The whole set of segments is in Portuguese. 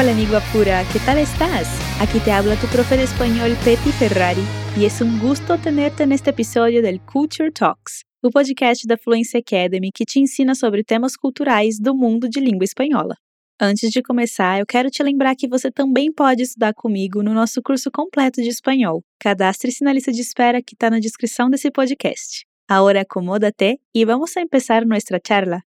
Hola amigo apura, ¿qué tal estás? Aquí te habla tu profe de español Petty Ferrari y es un gusto tenerte en este episódio del Culture Talks, o podcast da Fluency Academy que te ensina sobre temas culturais do mundo de língua espanhola. Antes de começar, eu quero te lembrar que você também pode estudar comigo no nosso curso completo de espanhol. Cadastre-se na lista de espera que está na descrição desse podcast. Agora acomódate e vamos a empezar nossa charla.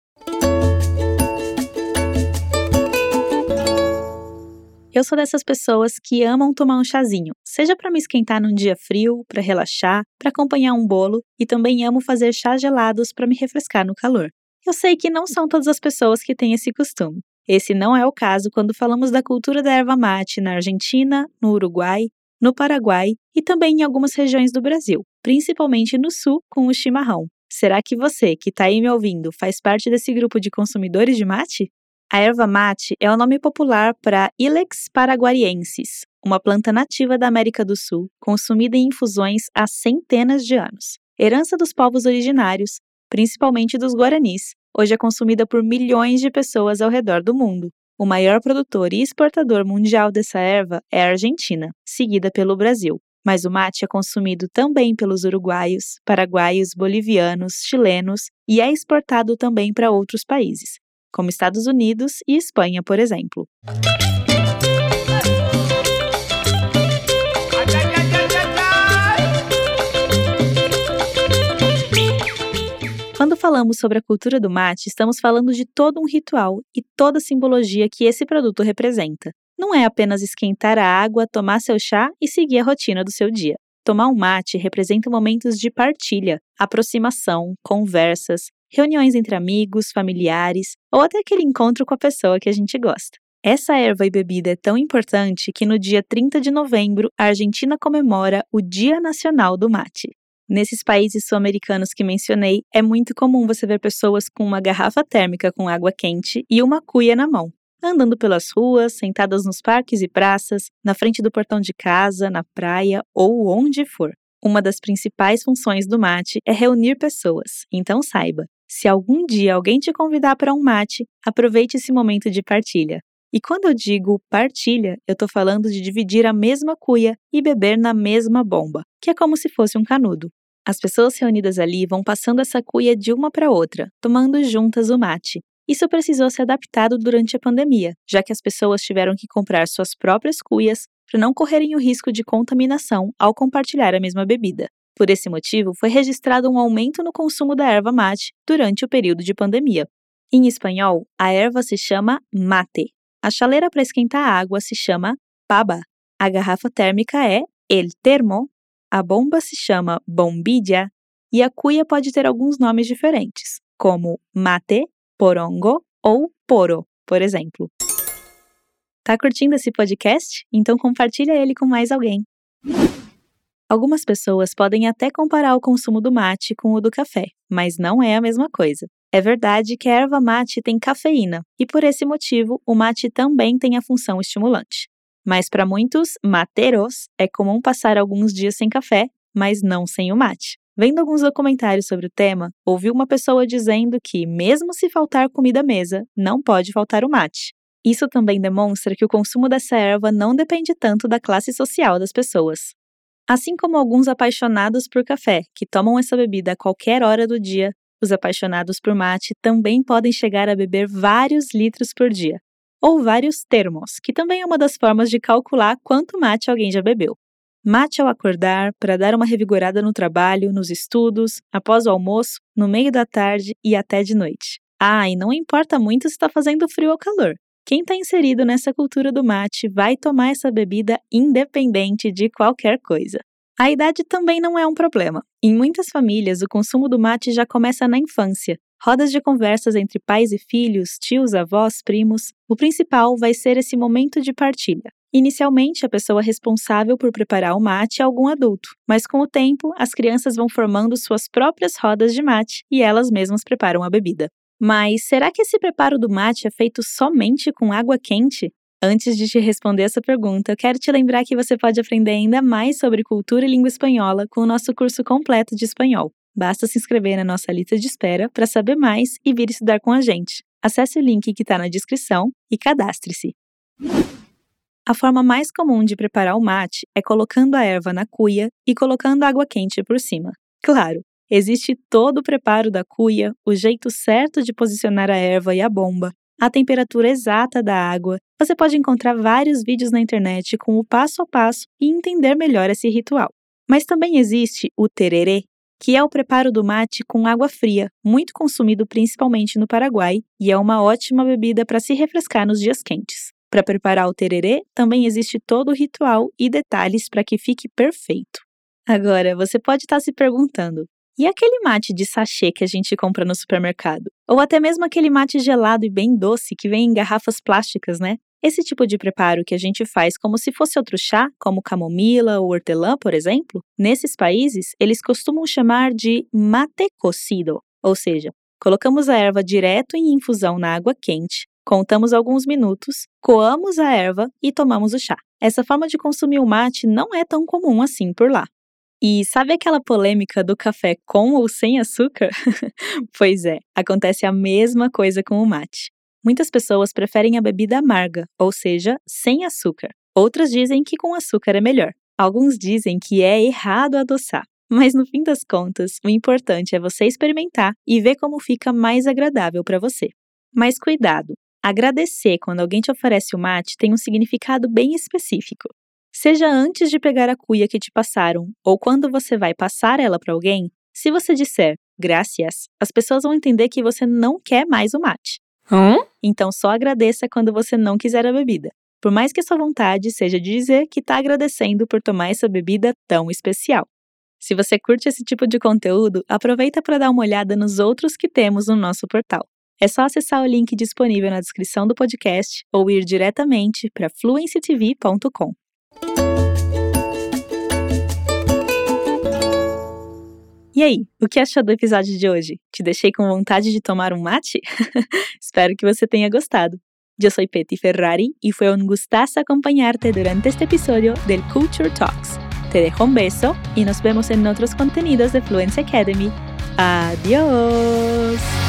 Eu sou dessas pessoas que amam tomar um chazinho, seja para me esquentar num dia frio, para relaxar, para acompanhar um bolo, e também amo fazer chás gelados para me refrescar no calor. Eu sei que não são todas as pessoas que têm esse costume. Esse não é o caso quando falamos da cultura da erva mate na Argentina, no Uruguai, no Paraguai e também em algumas regiões do Brasil, principalmente no sul com o chimarrão. Será que você, que está aí me ouvindo, faz parte desse grupo de consumidores de mate? A erva mate é o nome popular para Ilex paraguariensis, uma planta nativa da América do Sul, consumida em infusões há centenas de anos. Herança dos povos originários, principalmente dos guaranis, hoje é consumida por milhões de pessoas ao redor do mundo. O maior produtor e exportador mundial dessa erva é a Argentina, seguida pelo Brasil. Mas o mate é consumido também pelos uruguaios, paraguaios, bolivianos, chilenos e é exportado também para outros países como Estados Unidos e Espanha, por exemplo. Quando falamos sobre a cultura do mate, estamos falando de todo um ritual e toda a simbologia que esse produto representa. Não é apenas esquentar a água, tomar seu chá e seguir a rotina do seu dia. Tomar um mate representa momentos de partilha, aproximação, conversas, reuniões entre amigos, familiares ou até aquele encontro com a pessoa que a gente gosta. Essa erva e bebida é tão importante que no dia 30 de novembro a Argentina comemora o Dia Nacional do Mate. Nesses países sul-americanos que mencionei, é muito comum você ver pessoas com uma garrafa térmica com água quente e uma cuia na mão, andando pelas ruas, sentadas nos parques e praças, na frente do portão de casa, na praia ou onde for. Uma das principais funções do mate é reunir pessoas, então saiba, se algum dia alguém te convidar para um mate, aproveite esse momento de partilha. E quando eu digo partilha, eu estou falando de dividir a mesma cuia e beber na mesma bomba, que é como se fosse um canudo. As pessoas reunidas ali vão passando essa cuia de uma para outra, tomando juntas o mate. Isso precisou ser adaptado durante a pandemia, já que as pessoas tiveram que comprar suas próprias cuias para não correrem o risco de contaminação ao compartilhar a mesma bebida. Por esse motivo, foi registrado um aumento no consumo da erva mate durante o período de pandemia. Em espanhol, a erva se chama mate. A chaleira para esquentar a água se chama paba. A garrafa térmica é el termo. A bomba se chama bombilla. E a cuia pode ter alguns nomes diferentes, como mate, porongo ou poro, por exemplo. Tá curtindo esse podcast? Então compartilha ele com mais alguém. Algumas pessoas podem até comparar o consumo do mate com o do café, mas não é a mesma coisa. É verdade que a erva mate tem cafeína e, por esse motivo, o mate também tem a função estimulante. Mas para muitos materos, é comum passar alguns dias sem café, mas não sem o mate. Vendo alguns documentários sobre o tema, ouvi uma pessoa dizendo que, mesmo se faltar comida à mesa, não pode faltar o mate. Isso também demonstra que o consumo dessa erva não depende tanto da classe social das pessoas. Assim como alguns apaixonados por café, que tomam essa bebida a qualquer hora do dia, os apaixonados por mate também podem chegar a beber vários litros por dia, ou vários termos, que também é uma das formas de calcular quanto mate alguém já bebeu. Mate ao acordar, para dar uma revigorada no trabalho, nos estudos, após o almoço, no meio da tarde e até de noite. Ah, e não importa muito se está fazendo frio ou calor. Quem está inserido nessa cultura do mate vai tomar essa bebida independente de qualquer coisa. A idade também não é um problema. Em muitas famílias, o consumo do mate já começa na infância. Rodas de conversas entre pais e filhos, tios, avós, primos. O principal vai ser esse momento de partilha. Inicialmente, a pessoa responsável por preparar o mate é algum adulto, mas com o tempo, as crianças vão formando suas próprias rodas de mate e elas mesmas preparam a bebida. Mas será que esse preparo do mate é feito somente com água quente? Antes de te responder essa pergunta, eu quero te lembrar que você pode aprender ainda mais sobre cultura e língua espanhola com o nosso curso completo de espanhol. Basta se inscrever na nossa lista de espera para saber mais e vir estudar com a gente. Acesse o link que está na descrição e cadastre-se. A forma mais comum de preparar o mate é colocando a erva na cuia e colocando água quente por cima. Claro, existe todo o preparo da cuia, o jeito certo de posicionar a erva e a bomba, a temperatura exata da água. Você pode encontrar vários vídeos na internet com o passo a passo e entender melhor esse ritual. Mas também existe o tererê, que é o preparo do mate com água fria, muito consumido principalmente no Paraguai, e é uma ótima bebida para se refrescar nos dias quentes. Para preparar o tererê, também existe todo o ritual e detalhes para que fique perfeito. Agora, você pode estar tá se perguntando: e aquele mate de sachê que a gente compra no supermercado? Ou até mesmo aquele mate gelado e bem doce que vem em garrafas plásticas, né? Esse tipo de preparo que a gente faz como se fosse outro chá, como camomila ou hortelã, por exemplo, nesses países eles costumam chamar de mate cocido, ou seja, colocamos a erva direto em infusão na água quente, contamos alguns minutos, coamos a erva e tomamos o chá. Essa forma de consumir o mate não é tão comum assim por lá. E sabe aquela polêmica do café com ou sem açúcar? pois é, acontece a mesma coisa com o mate. Muitas pessoas preferem a bebida amarga, ou seja, sem açúcar. Outras dizem que com açúcar é melhor. Alguns dizem que é errado adoçar. Mas no fim das contas, o importante é você experimentar e ver como fica mais agradável para você. Mas cuidado! Agradecer quando alguém te oferece o mate tem um significado bem específico. Seja antes de pegar a cuia que te passaram ou quando você vai passar ela para alguém, se você disser graças, as pessoas vão entender que você não quer mais o mate. Hum? Então só agradeça quando você não quiser a bebida. Por mais que sua vontade seja de dizer que está agradecendo por tomar essa bebida tão especial. Se você curte esse tipo de conteúdo, aproveita para dar uma olhada nos outros que temos no nosso portal. É só acessar o link disponível na descrição do podcast ou ir diretamente para fluencytv.com. E aí, o que achou do episódio de hoje? Te deixei com vontade de tomar um mate? Espero que você tenha gostado. Eu sou Petty Ferrari e foi um gustazo acompañarte durante este episodio del Culture Talks. Te dejo un beso y nos vemos en otros contenidos de Fluency Academy. Adiós!